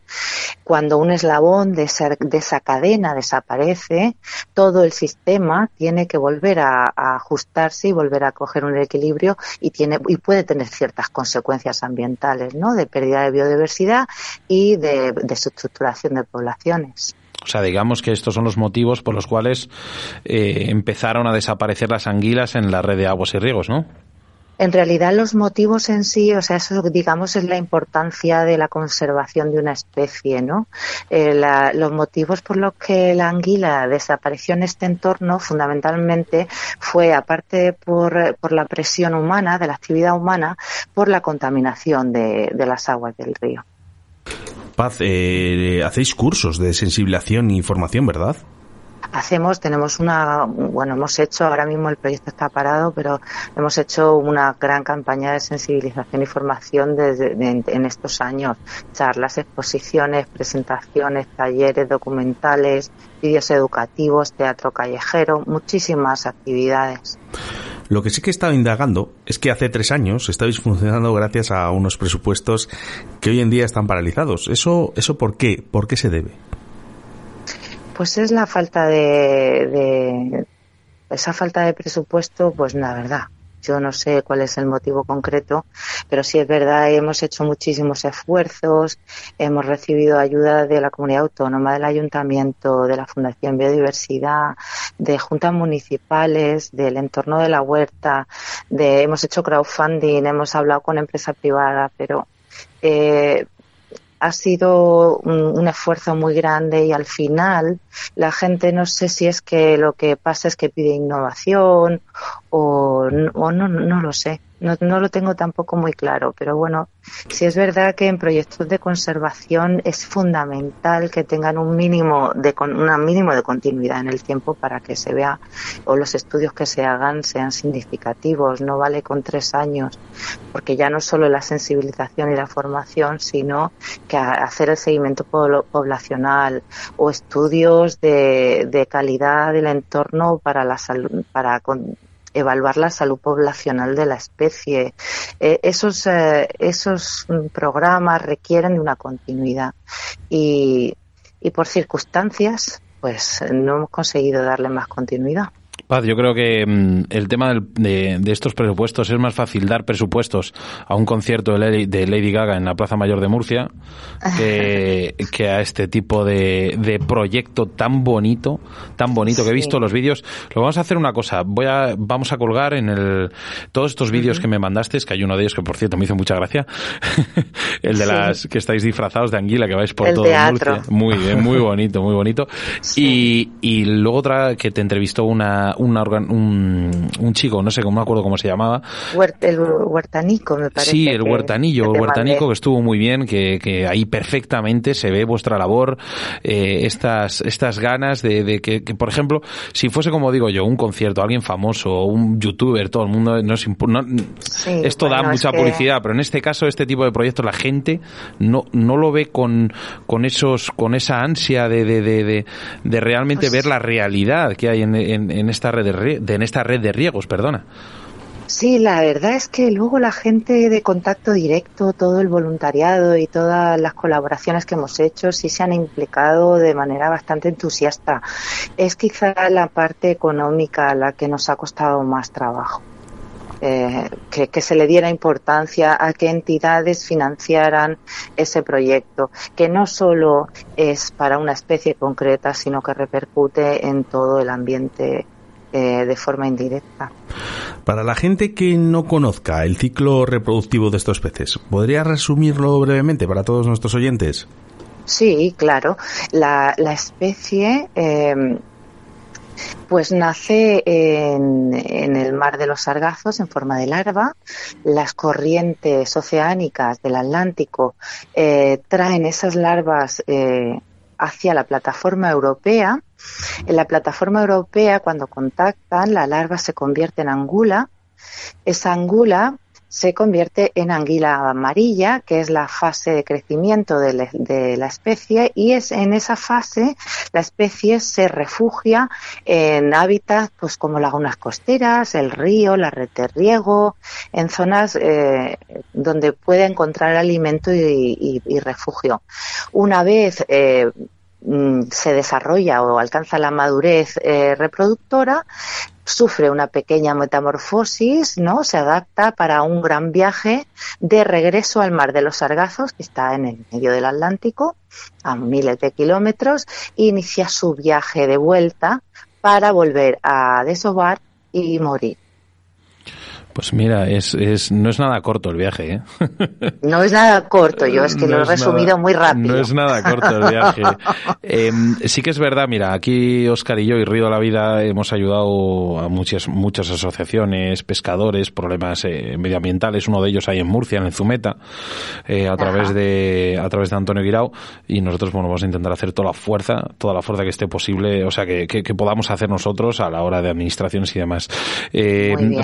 Cuando un eslabón de esa cadena desaparece, todo el sistema tiene que volver a, ajustarse y volver a coger un equilibrio y tiene y puede tener ciertas consecuencias ambientales, ¿no? De pérdida de biodiversidad y de, de estructuración de poblaciones. O sea, digamos que estos son los motivos por los cuales eh, empezaron a desaparecer las anguilas en la red de aguas y riegos, ¿no? En realidad los motivos en sí, o sea, eso digamos es la importancia de la conservación de una especie, ¿no? Eh, los motivos por los que la anguila desapareció en este entorno fundamentalmente fue, aparte por, por la presión humana, de la actividad humana, por la contaminación de, de las aguas del río. Paz, eh, hacéis cursos de sensibilización y formación, ¿verdad? Hacemos, tenemos una, bueno, hemos hecho, ahora mismo el proyecto está parado, pero hemos hecho una gran campaña de sensibilización y formación desde, en estos años. Charlas, exposiciones, presentaciones, talleres, documentales, vídeos educativos, teatro callejero, muchísimas actividades. Lo que sí que he estado indagando es que hace tres años estabais funcionando gracias a unos presupuestos que hoy en día están paralizados. ¿Eso, eso por qué? ¿Por qué se debe? Pues es la falta de, esa falta de presupuesto, pues la verdad. Yo no sé cuál es el motivo concreto, pero sí es verdad, hemos hecho muchísimos esfuerzos, hemos recibido ayuda de la comunidad autónoma, del ayuntamiento, de la Fundación Biodiversidad, de juntas municipales, del entorno de la huerta, de, hemos hecho crowdfunding, hemos hablado con empresa privada, pero eh, ha sido un, esfuerzo muy grande y al final la gente no sé si es que lo que pasa es que pide innovación o, o no, no lo sé. No, no lo tengo tampoco muy claro, pero bueno, sí es verdad que en proyectos de conservación es fundamental que tengan un mínimo de un mínimo de continuidad en el tiempo para que se vea o los estudios que se hagan sean significativos. No vale con tres años, porque ya no solo la sensibilización y la formación, sino que hacer el seguimiento poblacional o estudios de, de calidad del entorno para la salud, para evaluar la salud poblacional de la especie. Eh, esos, eh, esos programas requieren de una continuidad y, y por circunstancias pues no hemos conseguido darle más continuidad. Paz, yo creo que mm, el tema de, estos presupuestos es más fácil dar presupuestos a un concierto de Lady, Gaga en la Plaza Mayor de Murcia que, a este tipo de, proyecto tan bonito, tan bonito que he visto los vídeos. Lo vamos a hacer una cosa, voy a, vamos a colgar en el todos estos vídeos que me mandaste, que hay uno de ellos que por cierto me hizo mucha gracia, el de las que estáis disfrazados de anguila que vais por todo Murcia. Muy bien, muy bonito, muy bonito. Y, y luego otra que te entrevistó una un, un, chico, no sé, no me acuerdo cómo se llamaba. el huertanico, me parece. Sí, el huertanillo, el huertanico que estuvo muy bien, que, que ahí perfectamente se ve vuestra labor, eh, estas, estas ganas de, que, por ejemplo, si fuese como digo yo, un concierto, alguien famoso, un youtuber, todo el mundo, no, esto da mucha publicidad, pero en este caso, este tipo de proyectos, la gente no, no lo ve con, con esos, con esa ansia de, de, de, de realmente pues ver la realidad que hay en, en, en red de, en esta red de riegos, perdona. Sí, la verdad es que luego la gente de contacto directo, todo el voluntariado y todas las colaboraciones que hemos hecho sí se han implicado de manera bastante entusiasta. Es quizá la parte económica la que nos ha costado más trabajo. Eh, que, se le diera importancia a que entidades financiaran ese proyecto, que no solo es para una especie concreta, sino que repercute en todo el ambiente eh, de forma indirecta. Para la gente que no conozca el ciclo reproductivo de estos peces, ¿podría resumirlo brevemente para todos nuestros oyentes? Sí, claro. La, especie em, pues nace en, el mar de los sargazos en forma de larva. Las corrientes oceánicas del Atlántico eh, traen esas larvas eh, hacia la plataforma europea en la plataforma europea, cuando contactan, la larva se convierte en angula. Esa angula se convierte en anguila amarilla, que es la fase de crecimiento de, la especie, y es en esa fase la especie se refugia en hábitats pues como lagunas costeras, el río, la red de riego, en zonas eh, donde puede encontrar alimento y, refugio. Una vez eh, se desarrolla o alcanza la madurez eh, reproductora, sufre una pequeña metamorfosis, ¿no? Se adapta para un gran viaje de regreso al mar de los Sargazos, que está en el medio del Atlántico, a miles de kilómetros, e inicia su viaje de vuelta para volver a desovar y morir. Pues mira, es, es, no es nada corto el viaje. ¿eh? No es nada corto, yo es que lo he resumido muy rápido. No es nada corto el viaje. Em, sí que es verdad, mira, aquí Oscar y yo y Río de la Vida hemos ayudado a muchas, muchas asociaciones, pescadores, problemas eh, medioambientales, uno de ellos ahí en Murcia, en Zumeta, eh, a través de a través de Antonio Guirao, y nosotros bueno, vamos a intentar hacer toda la fuerza, toda la fuerza que esté posible, o sea, que, que, podamos hacer nosotros a la hora de administraciones y demás.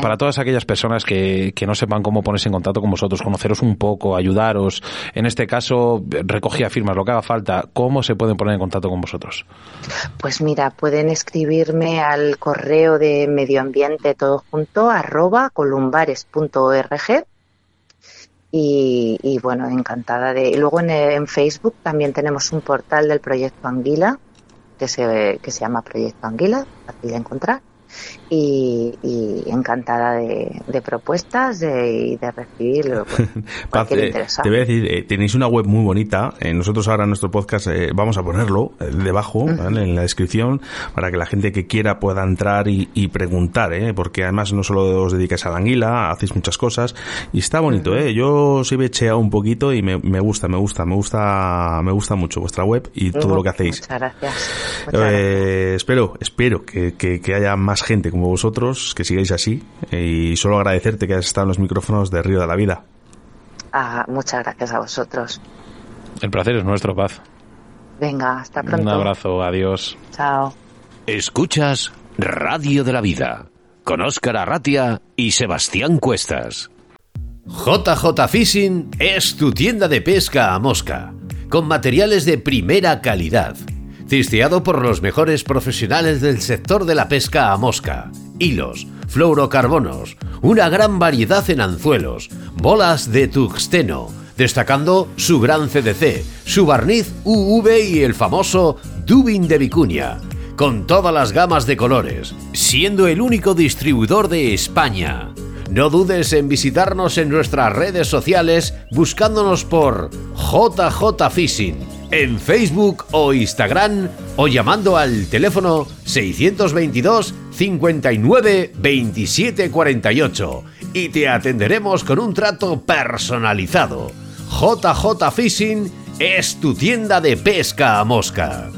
para todas aquellas personas personas que, que no sepan cómo ponerse en contacto con vosotros, conoceros un poco, ayudaros. En este caso, recogía firmas, lo que haga falta. ¿Cómo se pueden poner en contacto con vosotros? Pues mira, pueden escribirme al correo de medio ambiente todo junto arroba columbares.org y, y, bueno, encantada de. Luego en, en, Facebook también tenemos un portal del proyecto Anguila que se, que se llama Proyecto Anguila, fácil de encontrar y, encantada de, propuestas y de recibir pues, te voy a decir, eh, tenéis una web muy bonita. Eh, nosotros ahora en nuestro podcast eh, vamos a ponerlo debajo, en la descripción, para que la gente que quiera pueda entrar y, preguntar, porque además no solo os dedicáis a la anguila, hacéis muchas cosas y está bonito. ¿eh? Yo sí he cheado un poquito y me, gusta, me gusta, me gusta, me gusta mucho vuestra web y todo lo que hacéis. Muchas gracias. Espero, espero que, que haya más gente como vosotros, que sigáis así. Y solo agradecerte que hayas estado en los micrófonos de Río de la Vida. Ah, muchas gracias a vosotros. El placer es nuestro, Paz. Venga, hasta pronto. Un abrazo, adiós. Chao. Escuchas Radio de la Vida con Óscar Arratia y Sebastián Cuestas. JJ Fishing es tu tienda de pesca a mosca, con materiales de primera calidad cisteado por los mejores profesionales del sector de la pesca a mosca, hilos, fluorocarbonos, una gran variedad en anzuelos, bolas de tuxteno, destacando su gran CDC, su barniz UV y el famoso Dubin de Vicuña, con todas las gamas de colores, siendo el único distribuidor de España. No dudes en visitarnos en nuestras redes sociales buscándonos por JJ Fishing en Facebook o Instagram o llamando al teléfono 622 59 27 48 y te atenderemos con un trato personalizado. JJ Fishing es tu tienda de pesca a mosca.